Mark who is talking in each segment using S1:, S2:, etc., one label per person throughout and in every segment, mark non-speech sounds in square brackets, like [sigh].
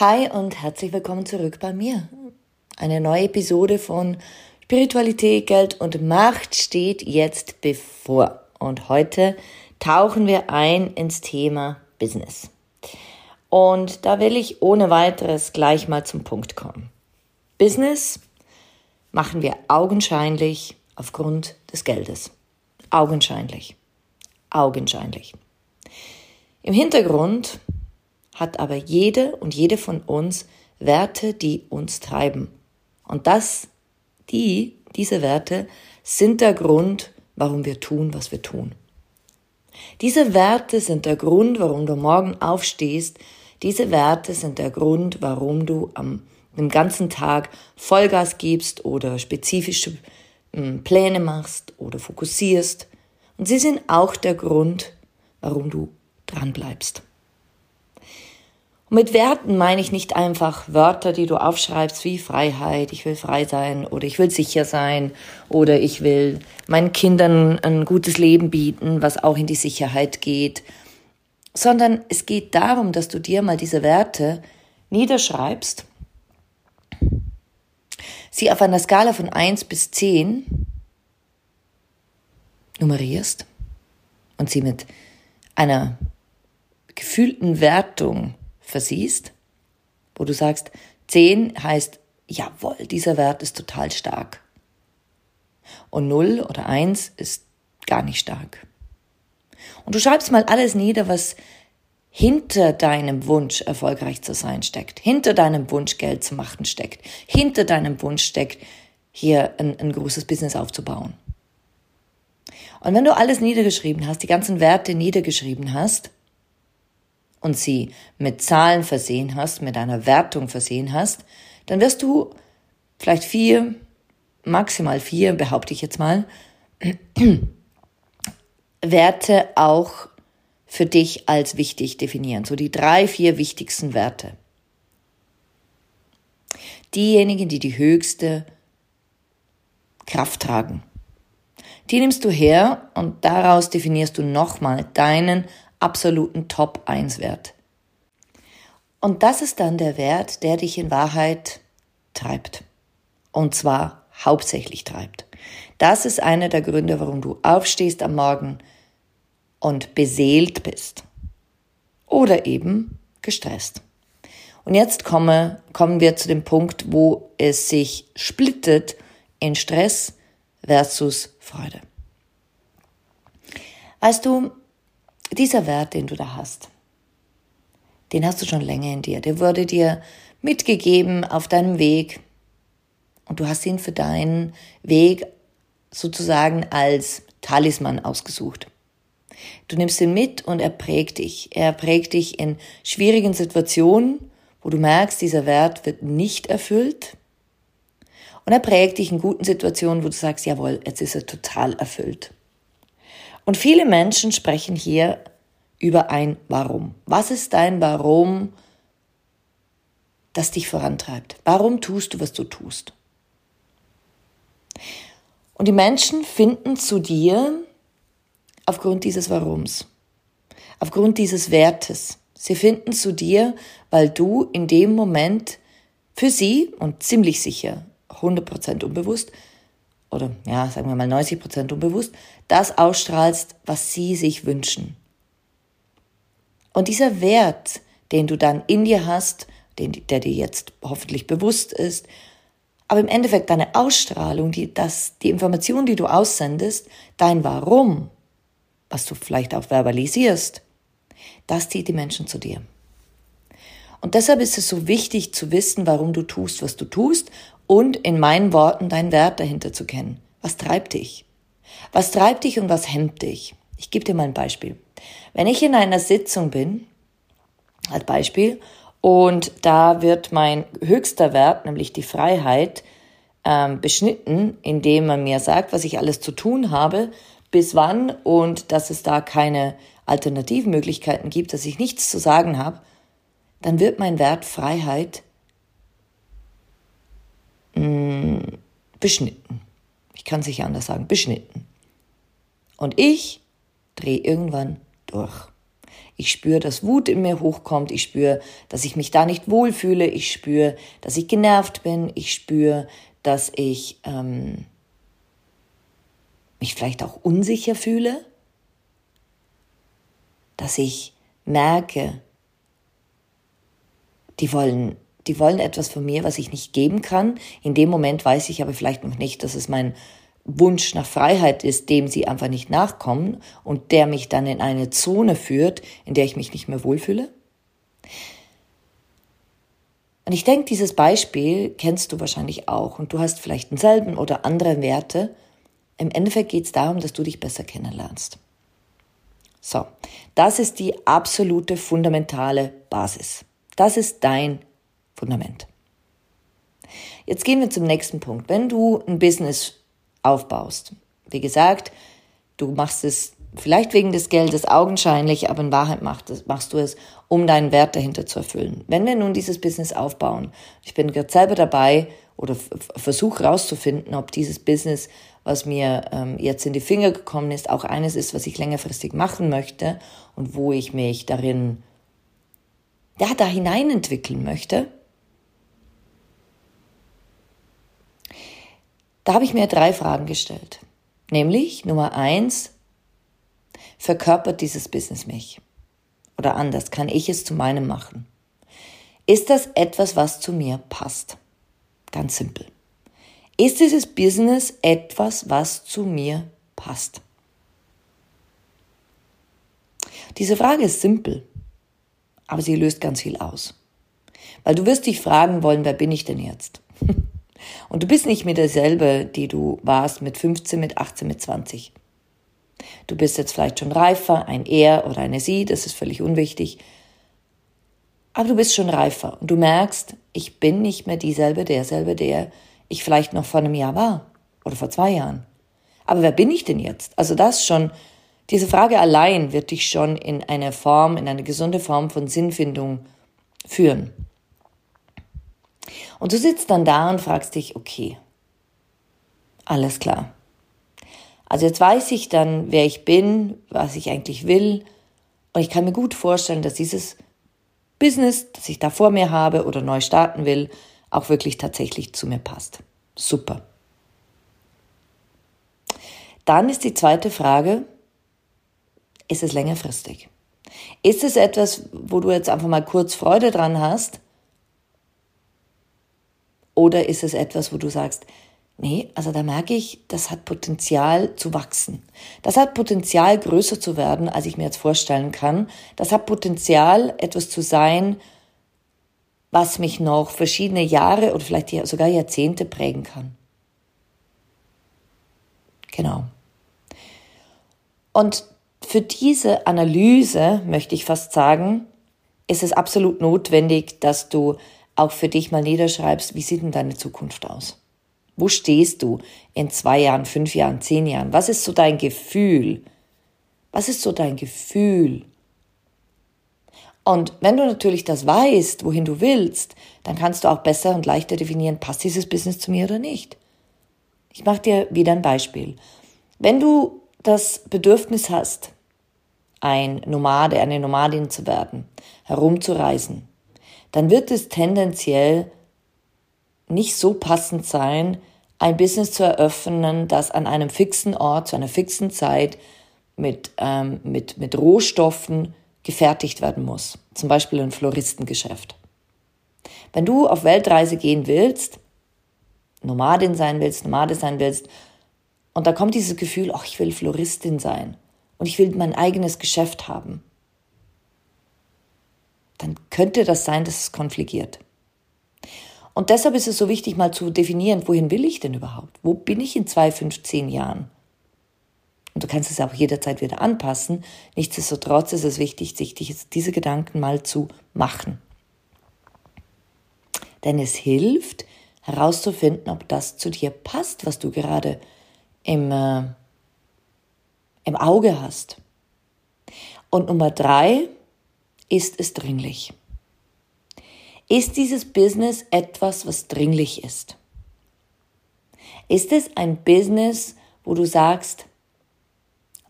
S1: Hi und herzlich willkommen zurück bei mir. Eine neue Episode von Spiritualität, Geld und Macht steht jetzt bevor. Und heute tauchen wir ein ins Thema Business. Und da will ich ohne weiteres gleich mal zum Punkt kommen. Business machen wir augenscheinlich aufgrund des Geldes. Augenscheinlich. Augenscheinlich. Im Hintergrund hat aber jede und jede von uns Werte, die uns treiben. Und das, die, diese Werte sind der Grund, warum wir tun, was wir tun. Diese Werte sind der Grund, warum du morgen aufstehst. Diese Werte sind der Grund, warum du am den ganzen Tag Vollgas gibst oder spezifische hm, Pläne machst oder fokussierst. Und sie sind auch der Grund, warum du dran bleibst. Und mit Werten meine ich nicht einfach Wörter, die du aufschreibst wie Freiheit, ich will frei sein oder ich will sicher sein oder ich will meinen Kindern ein gutes Leben bieten, was auch in die Sicherheit geht, sondern es geht darum, dass du dir mal diese Werte niederschreibst, sie auf einer Skala von eins bis zehn nummerierst und sie mit einer gefühlten Wertung versiehst, wo du sagst, 10 heißt, jawohl, dieser Wert ist total stark. Und 0 oder 1 ist gar nicht stark. Und du schreibst mal alles nieder, was hinter deinem Wunsch erfolgreich zu sein steckt, hinter deinem Wunsch Geld zu machen steckt, hinter deinem Wunsch steckt, hier ein, ein großes Business aufzubauen. Und wenn du alles niedergeschrieben hast, die ganzen Werte niedergeschrieben hast, und sie mit Zahlen versehen hast, mit einer Wertung versehen hast, dann wirst du vielleicht vier, maximal vier, behaupte ich jetzt mal, [clears throat] Werte auch für dich als wichtig definieren. So die drei, vier wichtigsten Werte. Diejenigen, die die höchste Kraft tragen. Die nimmst du her und daraus definierst du nochmal deinen absoluten Top-1-Wert. Und das ist dann der Wert, der dich in Wahrheit treibt. Und zwar hauptsächlich treibt. Das ist einer der Gründe, warum du aufstehst am Morgen und beseelt bist. Oder eben gestresst. Und jetzt komme, kommen wir zu dem Punkt, wo es sich splittet in Stress versus Freude. Weißt du, dieser Wert, den du da hast, den hast du schon länger in dir. Der wurde dir mitgegeben auf deinem Weg und du hast ihn für deinen Weg sozusagen als Talisman ausgesucht. Du nimmst ihn mit und er prägt dich. Er prägt dich in schwierigen Situationen, wo du merkst, dieser Wert wird nicht erfüllt. Und er prägt dich in guten Situationen, wo du sagst, jawohl, jetzt ist er total erfüllt. Und viele Menschen sprechen hier über ein Warum. Was ist dein Warum, das dich vorantreibt? Warum tust du, was du tust? Und die Menschen finden zu dir aufgrund dieses Warums, aufgrund dieses Wertes. Sie finden zu dir, weil du in dem Moment für sie und ziemlich sicher 100% unbewusst oder ja, sagen wir mal 90 Prozent unbewusst, das ausstrahlst, was sie sich wünschen. Und dieser Wert, den du dann in dir hast, den, der dir jetzt hoffentlich bewusst ist, Aber im Endeffekt deine Ausstrahlung, die, das, die Information, die du aussendest, dein Warum, was du vielleicht auch verbalisierst, das zieht die Menschen zu dir. Und deshalb ist es so wichtig zu wissen, warum du tust, was du tust und in meinen Worten deinen Wert dahinter zu kennen. Was treibt dich? Was treibt dich und was hemmt dich? Ich gebe dir mal ein Beispiel. Wenn ich in einer Sitzung bin, als Beispiel, und da wird mein höchster Wert, nämlich die Freiheit, ähm, beschnitten, indem man mir sagt, was ich alles zu tun habe, bis wann und dass es da keine Alternativmöglichkeiten gibt, dass ich nichts zu sagen habe, dann wird mein Wert Freiheit mh, mm, beschnitten. Ich kann es nicht anders sagen, beschnitten. Und ich drehe irgendwann durch. Ich spüre, dass Wut in mir hochkommt. Ich spüre, dass ich mich da nicht wohlfühle. Ich spüre, dass ich genervt bin. Ich spüre, dass ich ähm, mich vielleicht auch unsicher fühle. Dass ich merke, die wollen, die wollen etwas von mir, was ich nicht geben kann. In dem Moment weiß ich aber vielleicht noch nicht, dass es mein Wunsch nach Freiheit ist, dem sie einfach nicht nachkommen und der mich dann in eine Zone führt, in der ich mich nicht mehr wohlfühle. Und ich denke, dieses Beispiel kennst du wahrscheinlich auch und du hast vielleicht denselben oder andere Werte. Im Endeffekt geht es darum, dass du dich besser kennenlernst. So, das ist die absolute fundamentale Basis. Das ist dein Fundament. Jetzt gehen wir zum nächsten Punkt. Wenn du ein Business aufbaust, wie gesagt, du machst es vielleicht wegen des Geldes augenscheinlich, aber in Wahrheit machst, du es, um deinen Wert dahinter zu erfüllen. Wenn wir nun dieses Business aufbauen, ich bin gerade selber dabei oder versuche herauszufinden, ob dieses Business, was mir ähm, jetzt in die Finger gekommen ist, auch eines ist, was ich längerfristig machen möchte und wo ich mich darin ja, da hinein entwickeln möchte, da habe ich mir drei Fragen gestellt. Nämlich Nummer eins, verkörpert dieses Business mich? Oder anders, kann ich es zu meinem machen? Ist das etwas, was zu mir passt? Ganz simpel. Ist dieses Business etwas, was zu mir passt? Diese Frage ist simpel aber sie löst ganz viel aus. Weil du wirst dich fragen wollen, wer bin ich denn jetzt? [laughs] Und du bist nicht mehr derselbe, die du warst mit 15, mit 18, mit 20. Du bist jetzt vielleicht schon reifer, ein Er oder eine Sie, das ist völlig unwichtig. Aber du bist schon reifer und du merkst, ich bin nicht mehr dieselbe, derselbe, der ich vielleicht noch vor einem Jahr war oder vor zwei Jahren. Aber wer bin ich denn jetzt? Also das schon diese Frage allein wird dich schon in eine Form, in eine gesunde Form von Sinnfindung führen. Und du sitzt dann da und fragst dich, okay, alles klar. Also jetzt weiß ich dann, wer ich bin, was ich eigentlich will. Und ich kann mir gut vorstellen, dass dieses Business, das ich da vor mir habe oder neu starten will, auch wirklich tatsächlich zu mir passt. Super. Dann ist die zweite Frage, ist es längerfristig? Ist es etwas, wo du jetzt einfach mal kurz Freude dran hast? Oder ist es etwas, wo du sagst, nee, also da merke ich, das hat Potenzial zu wachsen. Das hat Potenzial größer zu werden, als ich mir jetzt vorstellen kann. Das hat Potenzial, etwas zu sein, was mich noch verschiedene Jahre oder vielleicht sogar Jahrzehnte prägen kann. Genau. Und für diese Analyse, möchte ich fast sagen, ist es absolut notwendig, dass du auch für dich mal niederschreibst, wie sieht denn deine Zukunft aus? Wo stehst du in zwei Jahren, fünf Jahren, zehn Jahren? Was ist so dein Gefühl? Was ist so dein Gefühl? Und wenn du natürlich das weißt, wohin du willst, dann kannst du auch besser und leichter definieren, passt dieses Business zu mir oder nicht. Ich mache dir wieder ein Beispiel. Wenn du das Bedürfnis hast, ein Nomade, eine Nomadin zu werden, herumzureisen, dann wird es tendenziell nicht so passend sein, ein Business zu eröffnen, das an einem fixen Ort, zu einer fixen Zeit mit, ähm, mit, mit Rohstoffen gefertigt werden muss. Zum Beispiel ein Floristengeschäft. Wenn du auf Weltreise gehen willst, Nomadin sein willst, Nomade sein willst, und da kommt dieses Gefühl, ach, ich will Floristin sein und ich will mein eigenes Geschäft haben, dann könnte das sein, dass es konfligiert. Und deshalb ist es so wichtig, mal zu definieren, wohin will ich denn überhaupt? Wo bin ich in zwei, fünf, zehn Jahren? Und du kannst es auch jederzeit wieder anpassen. Nichtsdestotrotz ist es wichtig, sich diese Gedanken mal zu machen. Denn es hilft, herauszufinden, ob das zu dir passt, was du gerade im, äh, im Auge hast. Und Nummer drei, ist es dringlich? Ist dieses Business etwas, was dringlich ist? Ist es ein Business, wo du sagst,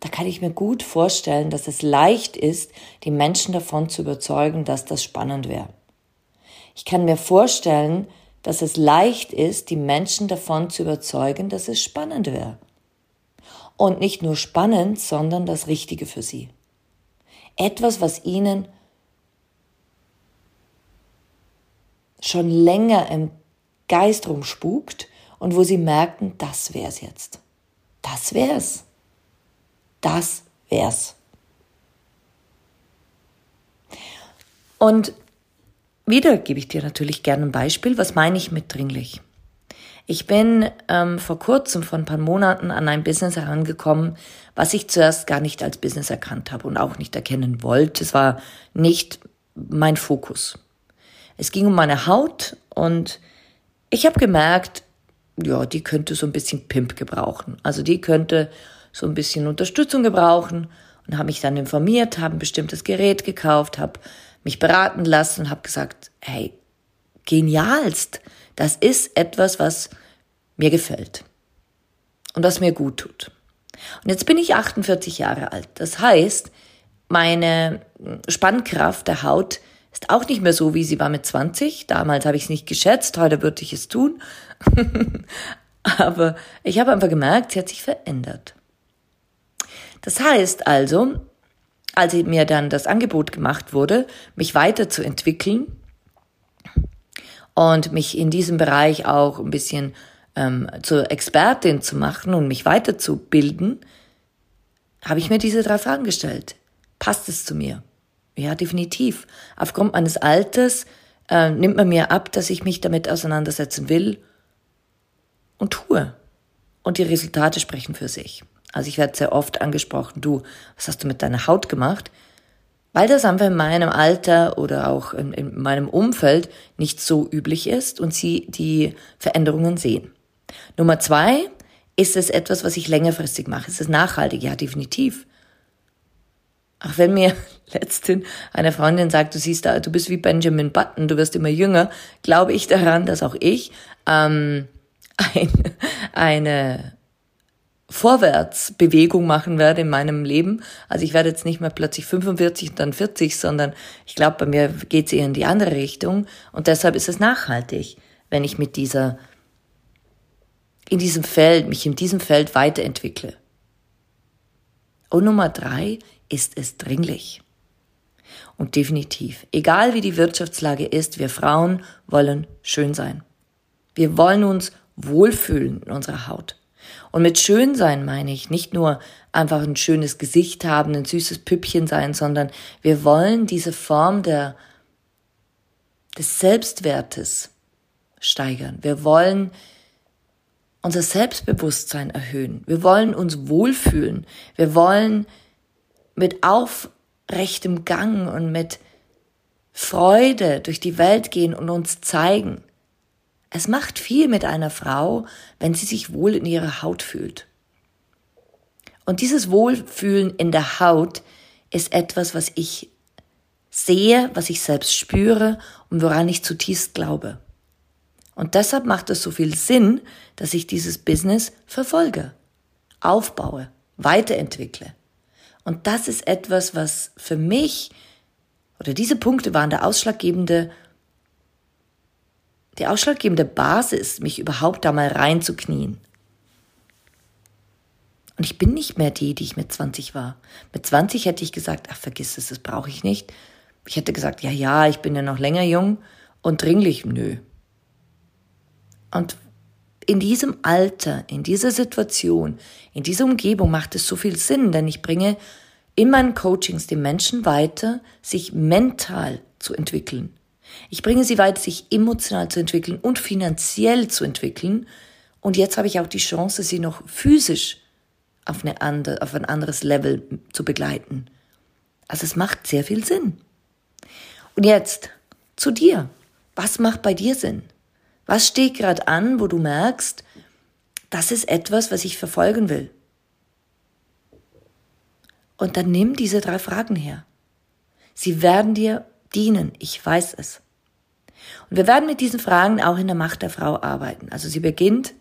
S1: da kann ich mir gut vorstellen, dass es leicht ist, die Menschen davon zu überzeugen, dass das spannend wäre. Ich kann mir vorstellen, dass es leicht ist, die Menschen davon zu überzeugen, dass es spannend wäre. Und nicht nur spannend, sondern das Richtige für sie. Etwas, was ihnen schon länger im Geist rumspukt und wo sie merken, das wär's jetzt. Das wär's. Das wär's. Und wieder gebe ich dir natürlich gerne ein Beispiel. Was meine ich mit dringlich? Ich bin ähm, vor kurzem, vor ein paar Monaten, an ein Business herangekommen, was ich zuerst gar nicht als Business erkannt habe und auch nicht erkennen wollte. Es war nicht mein Fokus. Es ging um meine Haut und ich habe gemerkt, ja, die könnte so ein bisschen Pimp gebrauchen. Also die könnte so ein bisschen Unterstützung gebrauchen und habe mich dann informiert, habe ein bestimmtes Gerät gekauft, habe mich beraten lassen und habe gesagt, hey, genialst, das ist etwas, was mir gefällt und was mir gut tut. Und jetzt bin ich 48 Jahre alt. Das heißt, meine Spannkraft der Haut ist auch nicht mehr so, wie sie war mit 20. Damals habe ich es nicht geschätzt, heute würde ich es tun. [laughs] Aber ich habe einfach gemerkt, sie hat sich verändert. Das heißt also, als mir dann das Angebot gemacht wurde, mich weiterzuentwickeln und mich in diesem Bereich auch ein bisschen ähm, zur Expertin zu machen und mich weiterzubilden, habe ich mir diese drei Fragen gestellt. Passt es zu mir? Ja, definitiv. Aufgrund meines Alters äh, nimmt man mir ab, dass ich mich damit auseinandersetzen will und tue. Und die Resultate sprechen für sich. Also ich werde sehr oft angesprochen, du, was hast du mit deiner Haut gemacht? Weil das einfach in meinem Alter oder auch in, in meinem Umfeld nicht so üblich ist und sie die Veränderungen sehen. Nummer zwei, ist es etwas, was ich längerfristig mache? Ist es nachhaltig? Ja, definitiv. Auch wenn mir letztens eine Freundin sagt, du siehst da, du bist wie Benjamin Button, du wirst immer jünger, glaube ich daran, dass auch ich ähm, ein, eine Vorwärtsbewegung machen werde in meinem Leben. Also ich werde jetzt nicht mehr plötzlich 45 und dann 40, sondern ich glaube, bei mir geht es eher in die andere Richtung. Und deshalb ist es nachhaltig, wenn ich mit dieser, in diesem Feld, mich in diesem Feld weiterentwickle. Und Nummer drei, ist es dringlich. Und definitiv, egal wie die Wirtschaftslage ist, wir Frauen wollen schön sein. Wir wollen uns wohlfühlen in unserer Haut. Und mit schön sein meine ich nicht nur einfach ein schönes Gesicht haben, ein süßes Püppchen sein, sondern wir wollen diese Form der, des Selbstwertes steigern. Wir wollen unser Selbstbewusstsein erhöhen. Wir wollen uns wohlfühlen. Wir wollen mit aufrechtem Gang und mit Freude durch die Welt gehen und uns zeigen. Es macht viel mit einer Frau, wenn sie sich wohl in ihrer Haut fühlt. Und dieses Wohlfühlen in der Haut ist etwas, was ich sehe, was ich selbst spüre und woran ich zutiefst glaube. Und deshalb macht es so viel Sinn, dass ich dieses Business verfolge, aufbaue, weiterentwickle. Und das ist etwas, was für mich, oder diese Punkte waren der ausschlaggebende, die ausschlaggebende Basis, mich überhaupt da mal reinzuknien. Und ich bin nicht mehr die, die ich mit 20 war. Mit 20 hätte ich gesagt, ach, vergiss es, das brauche ich nicht. Ich hätte gesagt, ja, ja, ich bin ja noch länger jung und dringlich, nö. Und in diesem Alter, in dieser Situation, in dieser Umgebung macht es so viel Sinn, denn ich bringe in meinen Coachings die Menschen weiter, sich mental zu entwickeln. Ich bringe sie weiter, sich emotional zu entwickeln und finanziell zu entwickeln. Und jetzt habe ich auch die Chance, sie noch physisch auf, eine andere, auf ein anderes Level zu begleiten. Also es macht sehr viel Sinn. Und jetzt zu dir. Was macht bei dir Sinn? Was steht gerade an, wo du merkst, das ist etwas, was ich verfolgen will? Und dann nimm diese drei Fragen her. Sie werden dir dienen, ich weiß es. Und wir werden mit diesen Fragen auch in der Macht der Frau arbeiten. Also sie beginnt,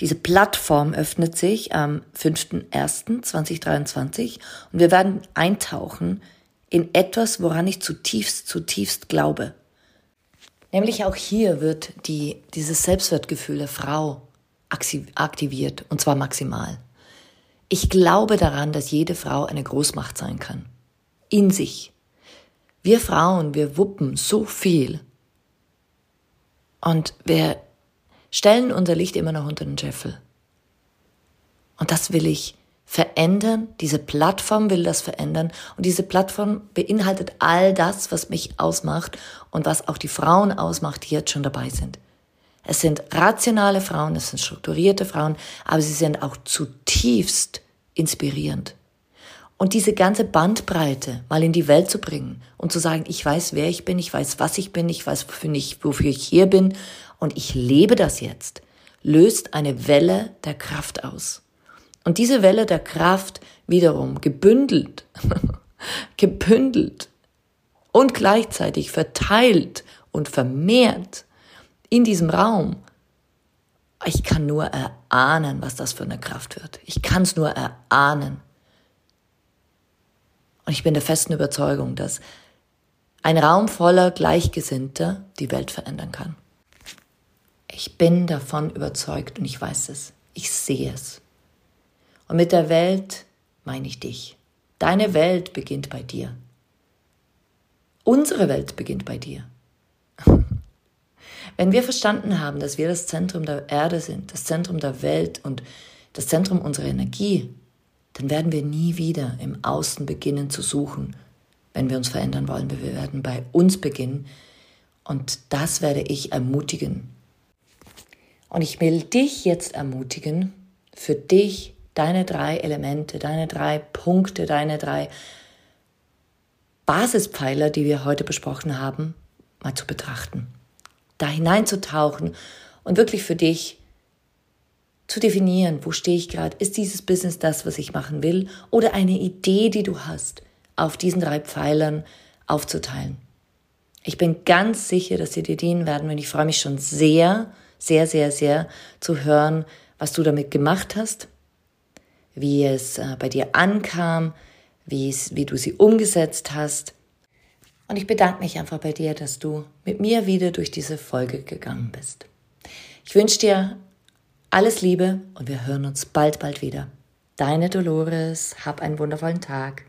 S1: diese Plattform öffnet sich am 5.1.2023 und wir werden eintauchen in etwas, woran ich zutiefst, zutiefst glaube. Nämlich auch hier wird die, dieses Selbstwertgefühl der Frau aktiviert und zwar maximal. Ich glaube daran, dass jede Frau eine Großmacht sein kann. In sich. Wir Frauen, wir wuppen so viel. Und wir stellen unser Licht immer noch unter den Scheffel. Und das will ich verändern. Diese Plattform will das verändern. Und diese Plattform beinhaltet all das, was mich ausmacht und was auch die Frauen ausmacht, die jetzt schon dabei sind. Es sind rationale Frauen, es sind strukturierte Frauen, aber sie sind auch zutiefst inspirierend. Und diese ganze Bandbreite mal in die Welt zu bringen und zu sagen, ich weiß, wer ich bin, ich weiß, was ich bin, ich weiß, wofür ich, wofür ich hier bin und ich lebe das jetzt, löst eine Welle der Kraft aus. Und diese Welle der Kraft wiederum gebündelt, [laughs] gebündelt und gleichzeitig verteilt und vermehrt in diesem Raum. Ich kann nur erahnen, was das für eine Kraft wird. Ich kann es nur erahnen. Und ich bin der festen Überzeugung, dass ein Raum voller Gleichgesinnter die Welt verändern kann. Ich bin davon überzeugt und ich weiß es. Ich sehe es. Und mit der Welt meine ich dich. Deine Welt beginnt bei dir. Unsere Welt beginnt bei dir. [laughs] Wenn wir verstanden haben, dass wir das Zentrum der Erde sind, das Zentrum der Welt und das Zentrum unserer Energie, dann werden wir nie wieder im Außen beginnen zu suchen, wenn wir uns verändern wollen. Wir werden bei uns beginnen und das werde ich ermutigen. Und ich will dich jetzt ermutigen, für dich deine drei Elemente, deine drei Punkte, deine drei Basispfeiler, die wir heute besprochen haben, mal zu betrachten. Da hineinzutauchen und wirklich für dich zu definieren, wo stehe ich gerade? Ist dieses Business das, was ich machen will? Oder eine Idee, die du hast, auf diesen drei Pfeilern aufzuteilen? Ich bin ganz sicher, dass sie dir dienen werden und ich freue mich schon sehr, sehr, sehr, sehr zu hören, was du damit gemacht hast wie es äh, bei dir ankam, wie, du sie umgesetzt hast. Und ich bedanke mich einfach bei dir, dass du mit mir wieder durch diese Folge gegangen bist. Ich wünsche dir alles Liebe und wir hören uns bald, bald wieder. Deine Dolores, hab einen wundervollen Tag.